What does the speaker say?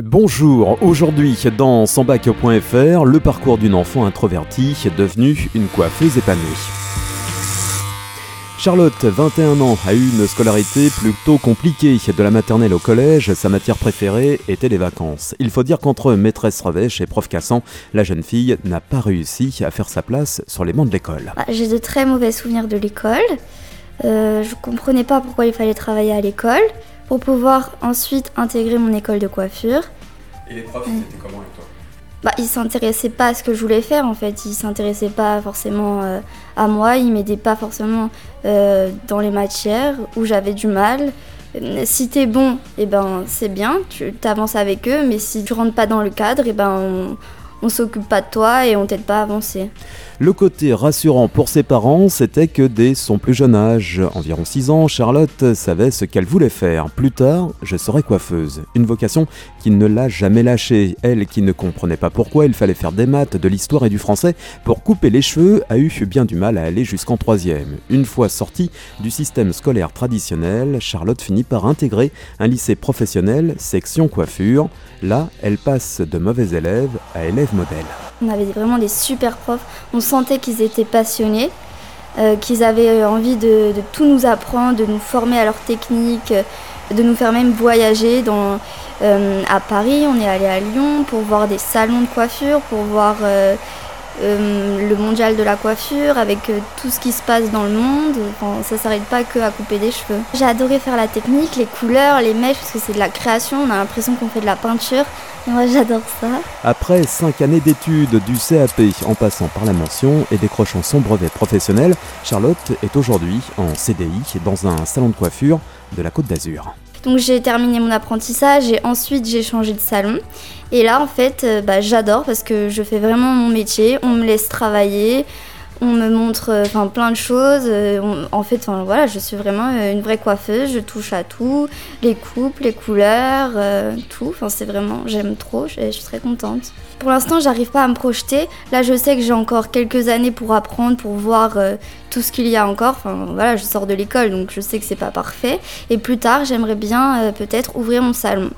Bonjour, aujourd'hui dans Sambac.fr, le parcours d'une enfant introvertie devenue une coiffeuse épanouie. Charlotte, 21 ans, a eu une scolarité plutôt compliquée. De la maternelle au collège, sa matière préférée était les vacances. Il faut dire qu'entre maîtresse revêche et prof cassant, la jeune fille n'a pas réussi à faire sa place sur les bancs de l'école. Bah, J'ai de très mauvais souvenirs de l'école. Euh, je comprenais pas pourquoi il fallait travailler à l'école pour pouvoir ensuite intégrer mon école de coiffure. Et les profs, ils étaient comment avec toi? Bah, ils s'intéressaient pas à ce que je voulais faire en fait. Ils s'intéressaient pas forcément euh, à moi. Ils m'aidaient pas forcément euh, dans les matières où j'avais du mal. Si t'es bon, et ben c'est bien, tu t'avances avec eux. Mais si tu rentres pas dans le cadre, et ben on, on s'occupe pas de toi et on t'aide pas à avancer. Le côté rassurant pour ses parents, c'était que dès son plus jeune âge, environ 6 ans, Charlotte savait ce qu'elle voulait faire. Plus tard, je serais coiffeuse. Une vocation qui ne l'a jamais lâchée. Elle qui ne comprenait pas pourquoi il fallait faire des maths, de l'histoire et du français pour couper les cheveux, a eu bien du mal à aller jusqu'en troisième. Une fois sortie du système scolaire traditionnel, Charlotte finit par intégrer un lycée professionnel, section coiffure. Là, elle passe de mauvais élève à élève On avait vraiment des super profs. On sentait qu'ils étaient passionnés, euh, qu'ils avaient envie de, tout nous apprendre, de nous former à leur technique, euh, de nous faire même voyager euh, à Paris. On est allé à Lyon pour voir des salons de coiffure, pour voir euh, euh, le mondial de la coiffure avec euh, tout ce qui se passe dans le monde. Enfin, ça s'arrête pas que à couper des cheveux. J'ai adoré faire la technique, les couleurs, les mèches, parce que c'est de la création. On a l'impression qu'on fait de la peinture. Moi, j'adore ça. Après 5 années d'études du CAP en passant par la mention et décrochant son brevet professionnel, Charlotte est aujourd'hui en CDI dans un salon de coiffure de la Côte d'Azur. Donc j'ai terminé mon apprentissage et ensuite j'ai changé de salon. Et là en fait euh, bah, j'adore parce que je fais vraiment mon métier, on me laisse travailler, on me montre euh, enfin plein de choses. euh, en fait voilà je suis vraiment euh, une vraie coiffeuse, je touche à tout, les coupes, les couleurs, tout. Enfin c'est vraiment j'aime trop, je, je suis très contente. Pour l'instant j'arrive pas à me projeter. Là je sais que j'ai encore quelques années pour apprendre, pour voir tout ce qu'il y a encore. Enfin voilà je sors de l'école donc je sais que c'est pas parfait. Et plus tard, j'aimerais bien peut-être ouvrir mon salon.